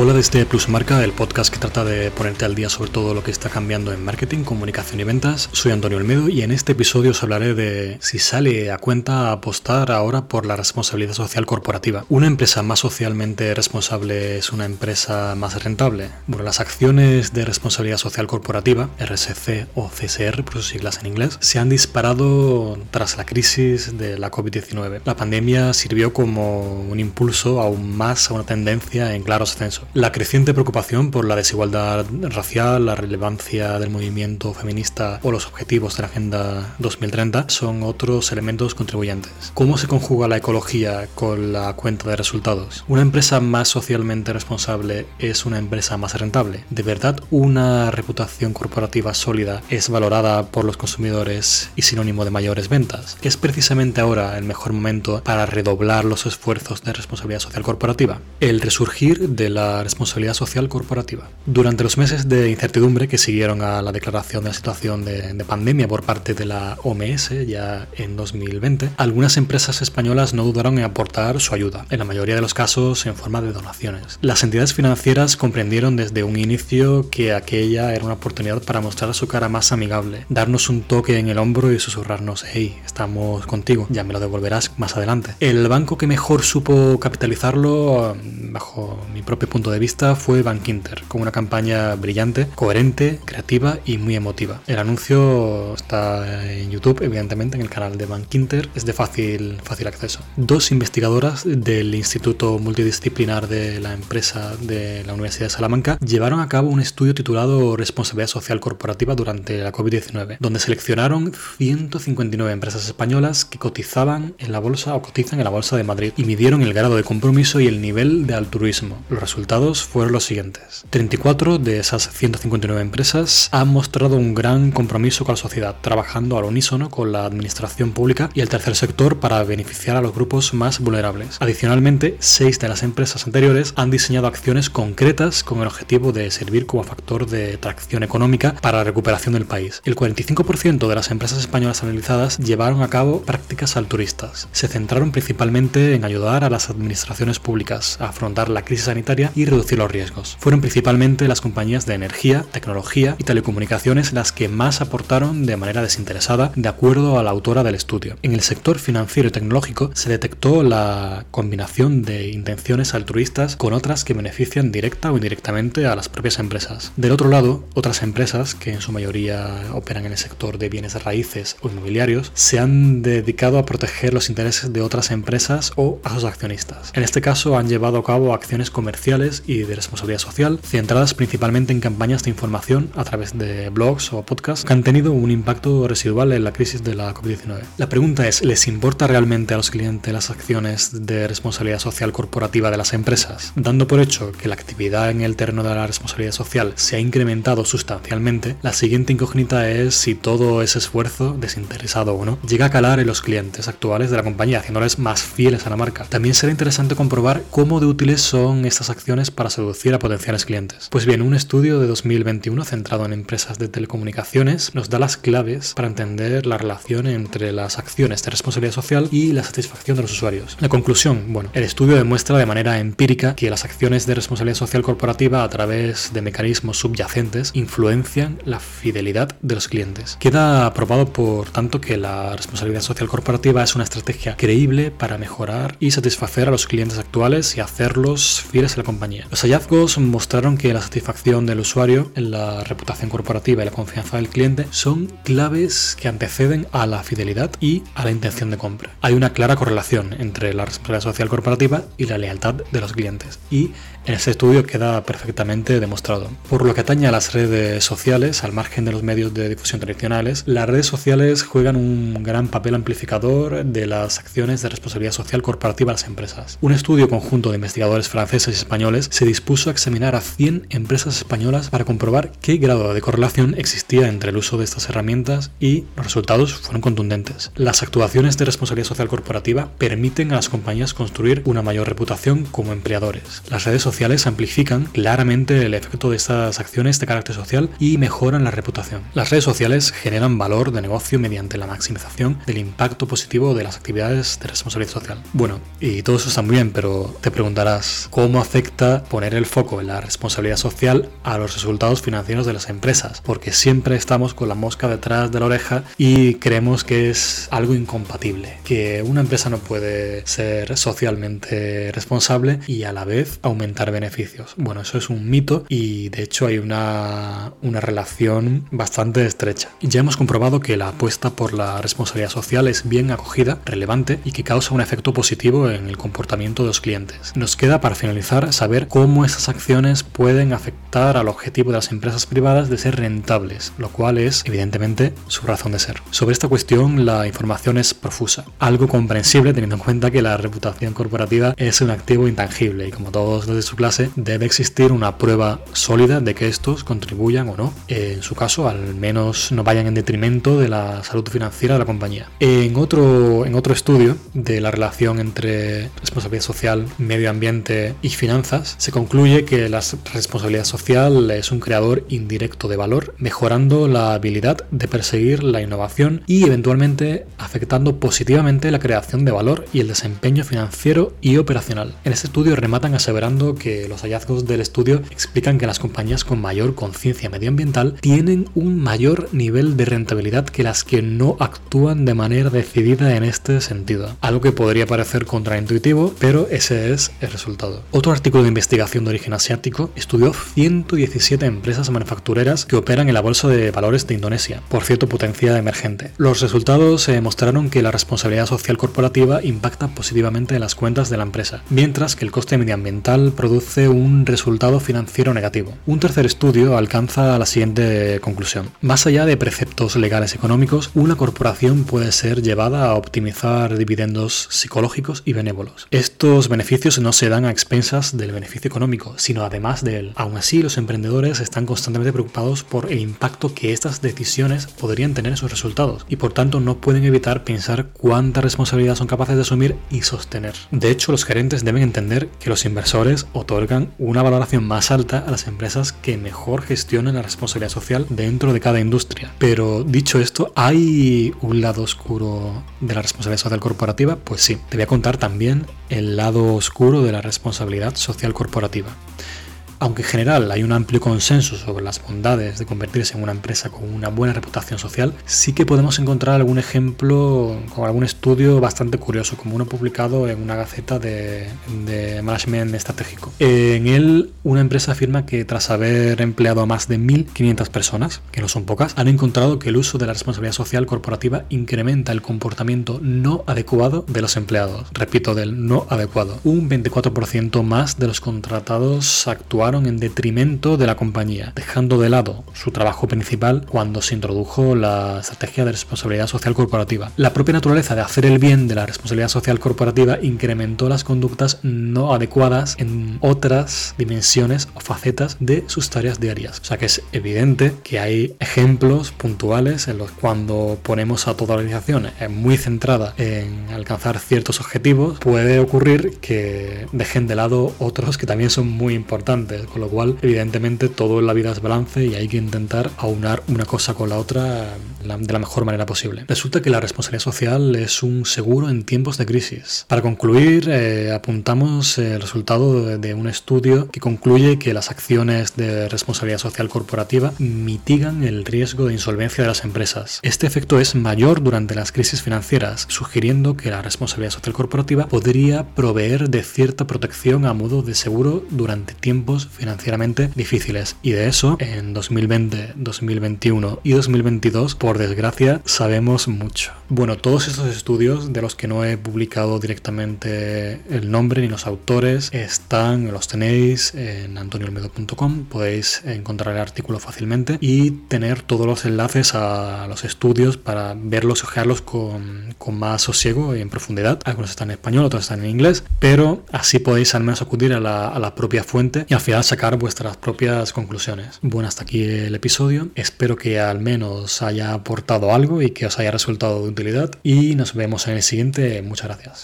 Hola desde Plusmarca, el podcast que trata de ponerte al día sobre todo lo que está cambiando en marketing, comunicación y ventas. Soy Antonio Olmedo y en este episodio os hablaré de si sale a cuenta apostar ahora por la responsabilidad social corporativa. ¿Una empresa más socialmente responsable es una empresa más rentable? Bueno, las acciones de responsabilidad social corporativa, RSC o CSR por sus siglas en inglés, se han disparado tras la crisis de la COVID-19. La pandemia sirvió como un impulso aún más a una tendencia en claro ascenso la creciente preocupación por la desigualdad racial, la relevancia del movimiento feminista o los objetivos de la Agenda 2030 son otros elementos contribuyentes. ¿Cómo se conjuga la ecología con la cuenta de resultados? ¿Una empresa más socialmente responsable es una empresa más rentable? ¿De verdad una reputación corporativa sólida es valorada por los consumidores y sinónimo de mayores ventas? ¿Es precisamente ahora el mejor momento para redoblar los esfuerzos de responsabilidad social corporativa? El resurgir de la responsabilidad social corporativa. Durante los meses de incertidumbre que siguieron a la declaración de la situación de, de, pandemia por parte de la OMS ya en 2020, algunas empresas españolas no dudaron en aportar su ayuda, en la mayoría de los casos en forma de donaciones. Las entidades financieras comprendieron desde un inicio que aquella era una oportunidad para mostrar su cara más amigable, darnos un toque en el hombro y susurrarnos, hey, estamos contigo, ya me lo devolverás más adelante. El banco que mejor supo capitalizarlo, bajo mi propio punto de vista fue Bankinter, con una campaña brillante, coherente, creativa y muy emotiva. El anuncio está en YouTube, evidentemente, en el canal de Bankinter, es de fácil, fácil acceso. Dos investigadoras del Instituto Multidisciplinar de la Empresa de la Universidad de Salamanca llevaron a cabo un estudio titulado Responsabilidad Social Corporativa durante la COVID-19, donde seleccionaron 159 empresas españolas que cotizaban en la bolsa o cotizan en la bolsa de Madrid y midieron el grado de compromiso y el nivel de altruismo. Los resultados fueron los siguientes. 34 de esas 159 empresas han mostrado un gran compromiso con la sociedad, trabajando al unísono con la administración pública y el tercer sector para beneficiar a los grupos más vulnerables. Adicionalmente, 6 de las empresas anteriores han diseñado acciones concretas con el objetivo de servir como factor de tracción económica para la recuperación del país. El 45% de las empresas españolas analizadas llevaron a cabo prácticas altruistas. Se centraron principalmente en ayudar a las administraciones públicas a afrontar la crisis sanitaria y reducir los riesgos. Fueron principalmente las compañías de energía, tecnología y telecomunicaciones las que más aportaron de manera desinteresada de acuerdo a la autora del estudio. En el sector financiero y tecnológico se detectó la combinación de intenciones altruistas con otras que benefician directa o indirectamente a las propias empresas. Del otro lado, otras empresas, que en su mayoría operan en el sector de bienes raíces o inmobiliarios, se han dedicado a proteger los intereses de otras empresas o a sus accionistas. En este caso han llevado a cabo acciones comerciales y de responsabilidad social, centradas principalmente en campañas de información a través de blogs o podcasts que han tenido un impacto residual en la crisis de la COVID-19. La pregunta es, ¿les importa realmente a los clientes las acciones de responsabilidad social corporativa de las empresas? Dando por hecho que la actividad en el terreno de la responsabilidad social se ha incrementado sustancialmente, la siguiente incógnita es si todo ese esfuerzo, desinteresado o no, llega a calar en los clientes actuales de la compañía, haciéndoles más fieles a la marca. También será interesante comprobar cómo de útiles son estas acciones para seducir a potenciales clientes. Pues bien, un estudio de 2021 centrado en empresas de telecomunicaciones nos da las claves para entender la relación entre las acciones de responsabilidad social y la satisfacción de los usuarios. La conclusión, bueno, el estudio demuestra de manera empírica que las acciones de responsabilidad social corporativa a través de mecanismos subyacentes influencian la fidelidad de los clientes. Queda probado por tanto que la responsabilidad social corporativa es una estrategia creíble para mejorar y satisfacer a los clientes actuales y hacerlos fieles a la compañía los hallazgos mostraron que la satisfacción del usuario, la reputación corporativa y la confianza del cliente son claves que anteceden a la fidelidad y a la intención de compra. Hay una clara correlación entre la responsabilidad social corporativa y la lealtad de los clientes y en este estudio queda perfectamente demostrado. Por lo que atañe a las redes sociales, al margen de los medios de difusión tradicionales, las redes sociales juegan un gran papel amplificador de las acciones de responsabilidad social corporativa de las empresas. Un estudio conjunto de investigadores franceses y españoles se dispuso a examinar a 100 empresas españolas para comprobar qué grado de correlación existía entre el uso de estas herramientas y los resultados fueron contundentes. Las actuaciones de responsabilidad social corporativa permiten a las compañías construir una mayor reputación como empleadores. Las redes sociales amplifican claramente el efecto de estas acciones de carácter social y mejoran la reputación. Las redes sociales generan valor de negocio mediante la maximización del impacto positivo de las actividades de responsabilidad social. Bueno, y todo eso está muy bien, pero te preguntarás, ¿cómo afecta poner el foco en la responsabilidad social a los resultados financieros de las empresas, porque siempre estamos con la mosca detrás de la oreja y creemos que es algo incompatible, que una empresa no puede ser socialmente responsable y a la vez aumentar beneficios. Bueno, eso es un mito y de hecho hay una, una relación bastante estrecha. Ya hemos comprobado que la apuesta por la responsabilidad social es bien acogida, relevante y que causa un efecto positivo en el comportamiento de los clientes. Nos queda para finalizar saber cómo esas acciones pueden afectar al objetivo de las empresas privadas de ser rentables, lo cual es evidentemente su razón de ser. Sobre esta cuestión la información es profusa, algo comprensible teniendo en cuenta que la reputación corporativa es un activo intangible y como todos los de su clase debe existir una prueba sólida de que estos contribuyan o no, en su caso al menos no vayan en detrimento de la salud financiera de la compañía. En otro, en otro estudio de la relación entre responsabilidad social, medio ambiente y finanzas, se concluye que la responsabilidad social es un creador indirecto de valor, mejorando la habilidad de perseguir la innovación y eventualmente afectando positivamente la creación de valor y el desempeño financiero y operacional. En este estudio rematan aseverando que los hallazgos del estudio explican que las compañías con mayor conciencia medioambiental tienen un mayor nivel de rentabilidad que las que no actúan de manera decidida en este sentido. Algo que podría parecer contraintuitivo, pero ese es el resultado. Otro artículo de investigación de origen asiático estudió 117 empresas manufactureras que operan en la bolsa de valores de Indonesia, por cierto potencia emergente. Los resultados eh, mostraron que la responsabilidad social corporativa impacta positivamente en las cuentas de la empresa, mientras que el coste medioambiental produce un resultado financiero negativo. Un tercer estudio alcanza la siguiente conclusión. Más allá de preceptos legales económicos, una corporación puede ser llevada a optimizar dividendos psicológicos y benévolos. Estos beneficios no se dan a expensas del beneficio económico, sino además de él. Aún así, los emprendedores están constantemente preocupados por el impacto que estas decisiones podrían tener en sus resultados y por tanto no pueden evitar pensar cuánta responsabilidad son capaces de asumir y sostener. De hecho, los gerentes deben entender que los inversores otorgan una valoración más alta a las empresas que mejor gestionan la responsabilidad social dentro de cada industria. Pero dicho esto, ¿hay un lado oscuro de la responsabilidad social corporativa? Pues sí, te voy a contar también el lado oscuro de la responsabilidad social corporativa. Aunque en general hay un amplio consenso sobre las bondades de convertirse en una empresa con una buena reputación social, sí que podemos encontrar algún ejemplo con algún estudio bastante curioso, como uno publicado en una gaceta de, management estratégico. En él, una empresa afirma que tras haber empleado a más de 1.500 personas, que no son pocas, han encontrado que el uso de la responsabilidad social corporativa incrementa el comportamiento no adecuado de los empleados. Repito, del no adecuado. Un 24% más de los contratados actuales en detrimento de la compañía, dejando de lado su trabajo principal cuando se introdujo la estrategia de responsabilidad social corporativa. La propia naturaleza de hacer el bien de la responsabilidad social corporativa incrementó las conductas no adecuadas en otras dimensiones o facetas de sus tareas diarias. O sea que es evidente que hay ejemplos puntuales en los cuando ponemos a toda la organización muy centrada en alcanzar ciertos objetivos, puede ocurrir que dejen de lado otros que también son muy importantes con lo cual evidentemente todo en la vida es balance y hay que intentar aunar una cosa con la otra de la mejor manera posible. Resulta que la responsabilidad social es un seguro en tiempos de crisis. Para concluir, eh, apuntamos el resultado de un estudio que concluye que las acciones de responsabilidad social corporativa mitigan el riesgo de insolvencia de las empresas. Este efecto es mayor durante las crisis financieras, sugiriendo que la responsabilidad social corporativa podría proveer de cierta protección a modo de seguro durante tiempos financieramente difíciles. Y de eso, en 2020, 2021 y 2022, por desgracia, sabemos mucho. Bueno, todos estos estudios, de los que no he publicado directamente el nombre ni los autores, están, los tenéis en antoniolmedo.com, podéis encontrar el artículo fácilmente y tener todos los enlaces a los estudios para verlos y ojearlos con, con más sosiego y en profundidad. Algunos están en español, otros están en inglés, pero así podéis al menos acudir a la, a la propia fuente y al final sacar vuestras propias conclusiones. Bueno, hasta aquí el episodio. Espero que al menos haya aportado algo y que os haya resultado de utilidad. Y nos vemos en el siguiente. Muchas gracias.